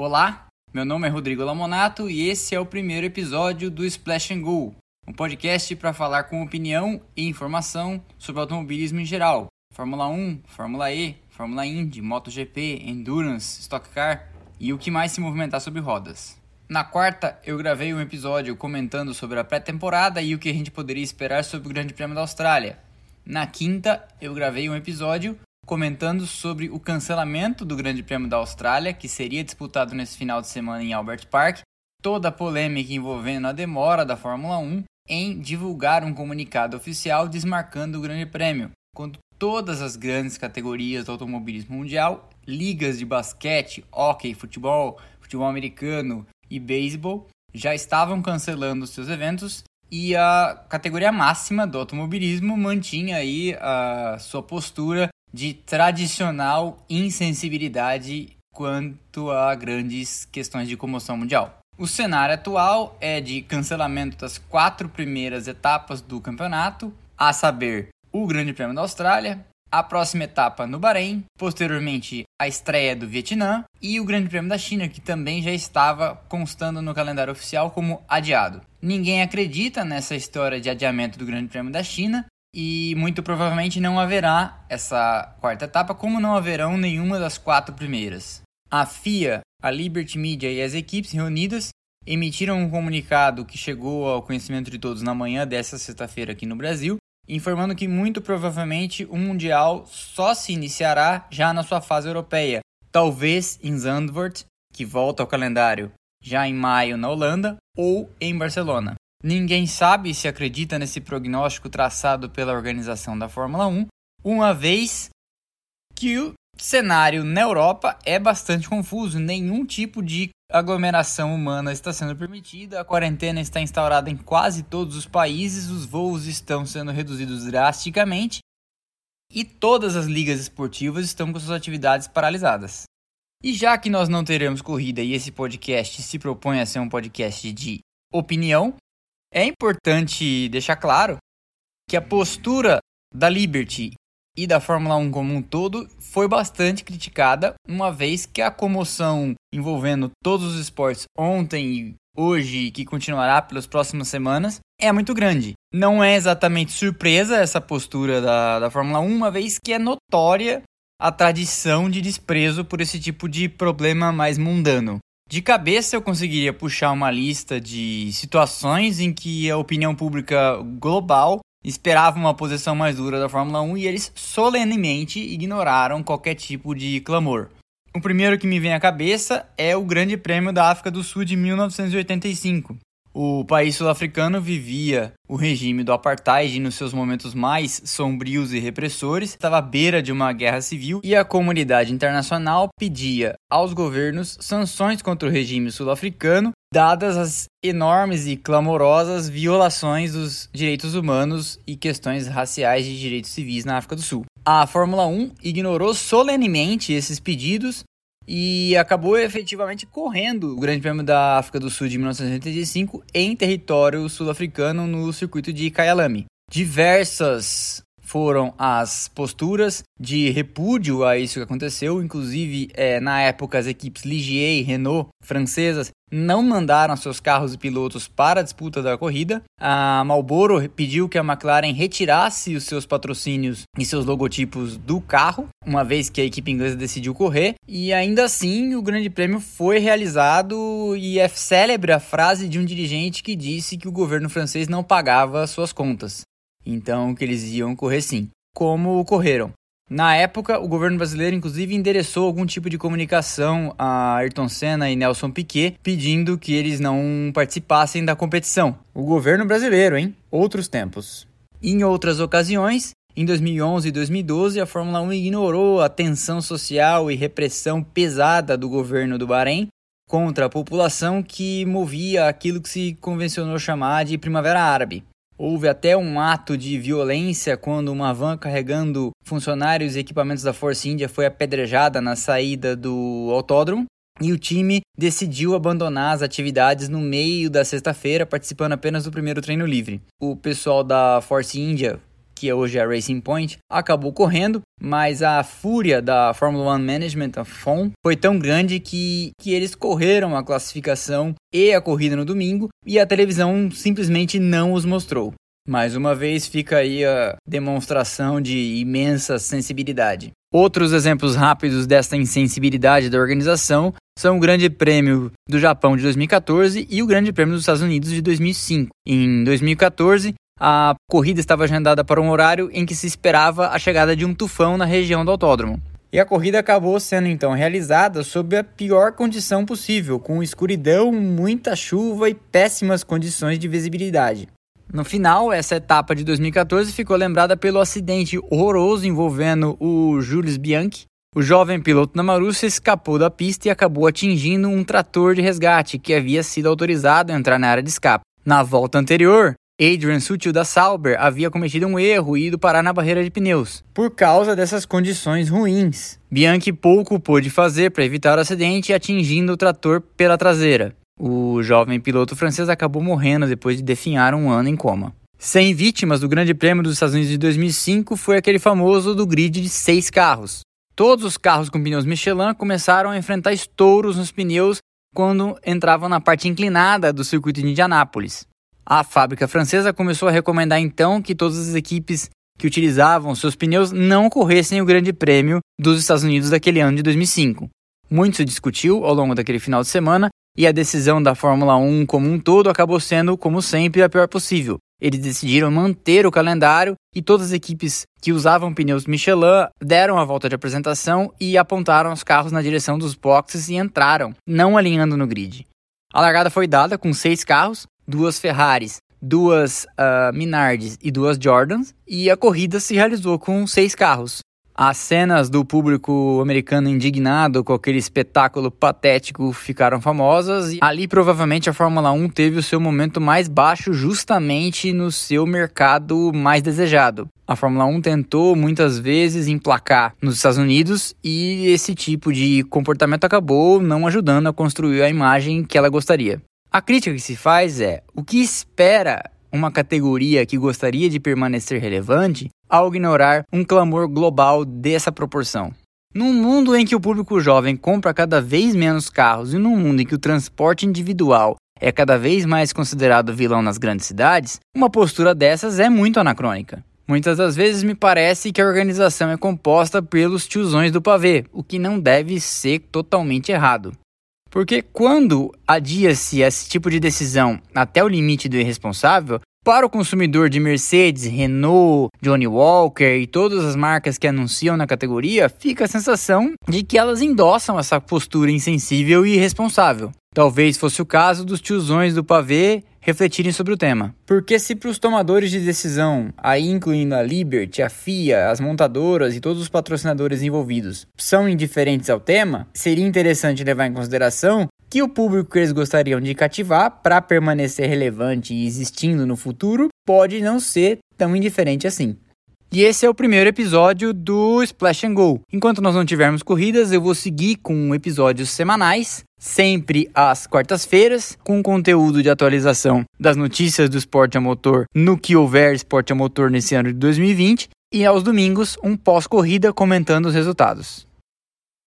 Olá, meu nome é Rodrigo Lamonato e esse é o primeiro episódio do Splash and Go, um podcast para falar com opinião e informação sobre automobilismo em geral, Fórmula 1, Fórmula E, Fórmula Indy, MotoGP, Endurance, Stock Car e o que mais se movimentar sobre rodas. Na quarta, eu gravei um episódio comentando sobre a pré-temporada e o que a gente poderia esperar sobre o Grande Prêmio da Austrália. Na quinta, eu gravei um episódio comentando sobre o cancelamento do Grande Prêmio da Austrália, que seria disputado nesse final de semana em Albert Park, toda a polêmica envolvendo a demora da Fórmula 1 em divulgar um comunicado oficial desmarcando o Grande Prêmio, quando todas as grandes categorias do automobilismo mundial, ligas de basquete, hóquei, futebol, futebol americano e beisebol já estavam cancelando seus eventos e a categoria máxima do automobilismo mantinha aí a sua postura de tradicional insensibilidade quanto a grandes questões de comoção mundial. O cenário atual é de cancelamento das quatro primeiras etapas do campeonato, a saber, o Grande Prêmio da Austrália, a próxima etapa no Bahrein, posteriormente a estreia do Vietnã e o Grande Prêmio da China, que também já estava constando no calendário oficial como adiado. Ninguém acredita nessa história de adiamento do Grande Prêmio da China, e muito provavelmente não haverá essa quarta etapa, como não haverão nenhuma das quatro primeiras. A FIA, a Liberty Media e as equipes reunidas emitiram um comunicado que chegou ao conhecimento de todos na manhã dessa sexta-feira aqui no Brasil, informando que muito provavelmente o Mundial só se iniciará já na sua fase europeia, talvez em Zandvoort, que volta ao calendário já em maio na Holanda, ou em Barcelona. Ninguém sabe se acredita nesse prognóstico traçado pela organização da Fórmula 1, uma vez que o cenário na Europa é bastante confuso, nenhum tipo de aglomeração humana está sendo permitida, a quarentena está instaurada em quase todos os países, os voos estão sendo reduzidos drasticamente. E todas as ligas esportivas estão com suas atividades paralisadas. E já que nós não teremos corrida e esse podcast se propõe a ser um podcast de opinião, é importante deixar claro que a postura da Liberty e da Fórmula 1 como um todo foi bastante criticada, uma vez que a comoção envolvendo todos os esportes ontem e hoje, que continuará pelas próximas semanas, é muito grande. Não é exatamente surpresa essa postura da, da Fórmula 1, uma vez que é notória a tradição de desprezo por esse tipo de problema mais mundano. De cabeça eu conseguiria puxar uma lista de situações em que a opinião pública global esperava uma posição mais dura da Fórmula 1 e eles solenemente ignoraram qualquer tipo de clamor. O primeiro que me vem à cabeça é o Grande Prêmio da África do Sul de 1985, o país sul-africano vivia o regime do apartheid nos seus momentos mais sombrios e repressores, estava à beira de uma guerra civil e a comunidade internacional pedia aos governos sanções contra o regime sul-africano, dadas as enormes e clamorosas violações dos direitos humanos e questões raciais de direitos civis na África do Sul. A Fórmula 1 ignorou solenemente esses pedidos e acabou efetivamente correndo o Grande Prêmio da África do Sul de 1985 em território sul-africano no circuito de Kyalami. Diversas foram as posturas de repúdio a isso que aconteceu, inclusive é, na época as equipes Ligier e Renault francesas não mandaram seus carros e pilotos para a disputa da corrida. A Marlboro pediu que a McLaren retirasse os seus patrocínios e seus logotipos do carro, uma vez que a equipe inglesa decidiu correr. E ainda assim, o Grande Prêmio foi realizado e é célebre a frase de um dirigente que disse que o governo francês não pagava suas contas. Então, que eles iam correr sim. Como correram? Na época, o governo brasileiro inclusive endereçou algum tipo de comunicação a Ayrton Senna e Nelson Piquet, pedindo que eles não participassem da competição. O governo brasileiro, hein? Outros tempos. Em outras ocasiões, em 2011 e 2012, a Fórmula 1 ignorou a tensão social e repressão pesada do governo do Bahrein contra a população que movia aquilo que se convencionou chamar de Primavera Árabe. Houve até um ato de violência quando uma van carregando funcionários e equipamentos da Força Índia foi apedrejada na saída do autódromo. E o time decidiu abandonar as atividades no meio da sexta-feira, participando apenas do primeiro treino livre. O pessoal da Force India, que hoje é a Racing Point, acabou correndo mas a fúria da Formula One Management, a FOM, foi tão grande que, que eles correram a classificação e a corrida no domingo e a televisão simplesmente não os mostrou. Mais uma vez fica aí a demonstração de imensa sensibilidade. Outros exemplos rápidos desta insensibilidade da organização são o Grande Prêmio do Japão de 2014 e o Grande Prêmio dos Estados Unidos de 2005. Em 2014, a corrida estava agendada para um horário em que se esperava a chegada de um tufão na região do autódromo. E a corrida acabou sendo então realizada sob a pior condição possível, com escuridão, muita chuva e péssimas condições de visibilidade. No final, essa etapa de 2014 ficou lembrada pelo acidente horroroso envolvendo o Jules Bianchi. O jovem piloto da Marussia escapou da pista e acabou atingindo um trator de resgate que havia sido autorizado a entrar na área de escape. Na volta anterior, Adrian Sutil da Sauber havia cometido um erro e ido parar na barreira de pneus, por causa dessas condições ruins. Bianchi pouco pôde fazer para evitar o acidente, atingindo o trator pela traseira. O jovem piloto francês acabou morrendo depois de definhar um ano em coma. Sem vítimas do Grande Prêmio dos Estados Unidos de 2005 foi aquele famoso do grid de seis carros. Todos os carros com pneus Michelin começaram a enfrentar estouros nos pneus quando entravam na parte inclinada do circuito de Indianápolis. A fábrica francesa começou a recomendar então que todas as equipes que utilizavam seus pneus não corressem o Grande Prêmio dos Estados Unidos daquele ano de 2005. Muito se discutiu ao longo daquele final de semana e a decisão da Fórmula 1 como um todo acabou sendo, como sempre, a pior possível. Eles decidiram manter o calendário e todas as equipes que usavam pneus Michelin deram a volta de apresentação e apontaram os carros na direção dos boxes e entraram, não alinhando no grid. A largada foi dada com seis carros, duas Ferraris, duas uh, Minardes e duas Jordans, e a corrida se realizou com seis carros. As cenas do público americano indignado com aquele espetáculo patético ficaram famosas e ali provavelmente a Fórmula 1 teve o seu momento mais baixo justamente no seu mercado mais desejado. A Fórmula 1 tentou muitas vezes emplacar nos Estados Unidos e esse tipo de comportamento acabou não ajudando a construir a imagem que ela gostaria. A crítica que se faz é: o que espera uma categoria que gostaria de permanecer relevante ao ignorar um clamor global dessa proporção? Num mundo em que o público jovem compra cada vez menos carros e num mundo em que o transporte individual é cada vez mais considerado vilão nas grandes cidades, uma postura dessas é muito anacrônica. Muitas das vezes me parece que a organização é composta pelos tiozões do pavê, o que não deve ser totalmente errado. Porque quando adia-se esse tipo de decisão até o limite do irresponsável, para o consumidor de Mercedes, Renault, Johnny Walker e todas as marcas que anunciam na categoria, fica a sensação de que elas endossam essa postura insensível e irresponsável. Talvez fosse o caso dos tiozões do pavê refletirem sobre o tema. Porque se para os tomadores de decisão, aí incluindo a Liberty, a FIA, as montadoras e todos os patrocinadores envolvidos, são indiferentes ao tema, seria interessante levar em consideração que o público que eles gostariam de cativar para permanecer relevante e existindo no futuro pode não ser tão indiferente assim. E esse é o primeiro episódio do Splash and Go. Enquanto nós não tivermos corridas, eu vou seguir com episódios semanais, sempre às quartas-feiras, com conteúdo de atualização das notícias do esporte a motor no que houver esporte a motor nesse ano de 2020, e aos domingos um pós-corrida comentando os resultados.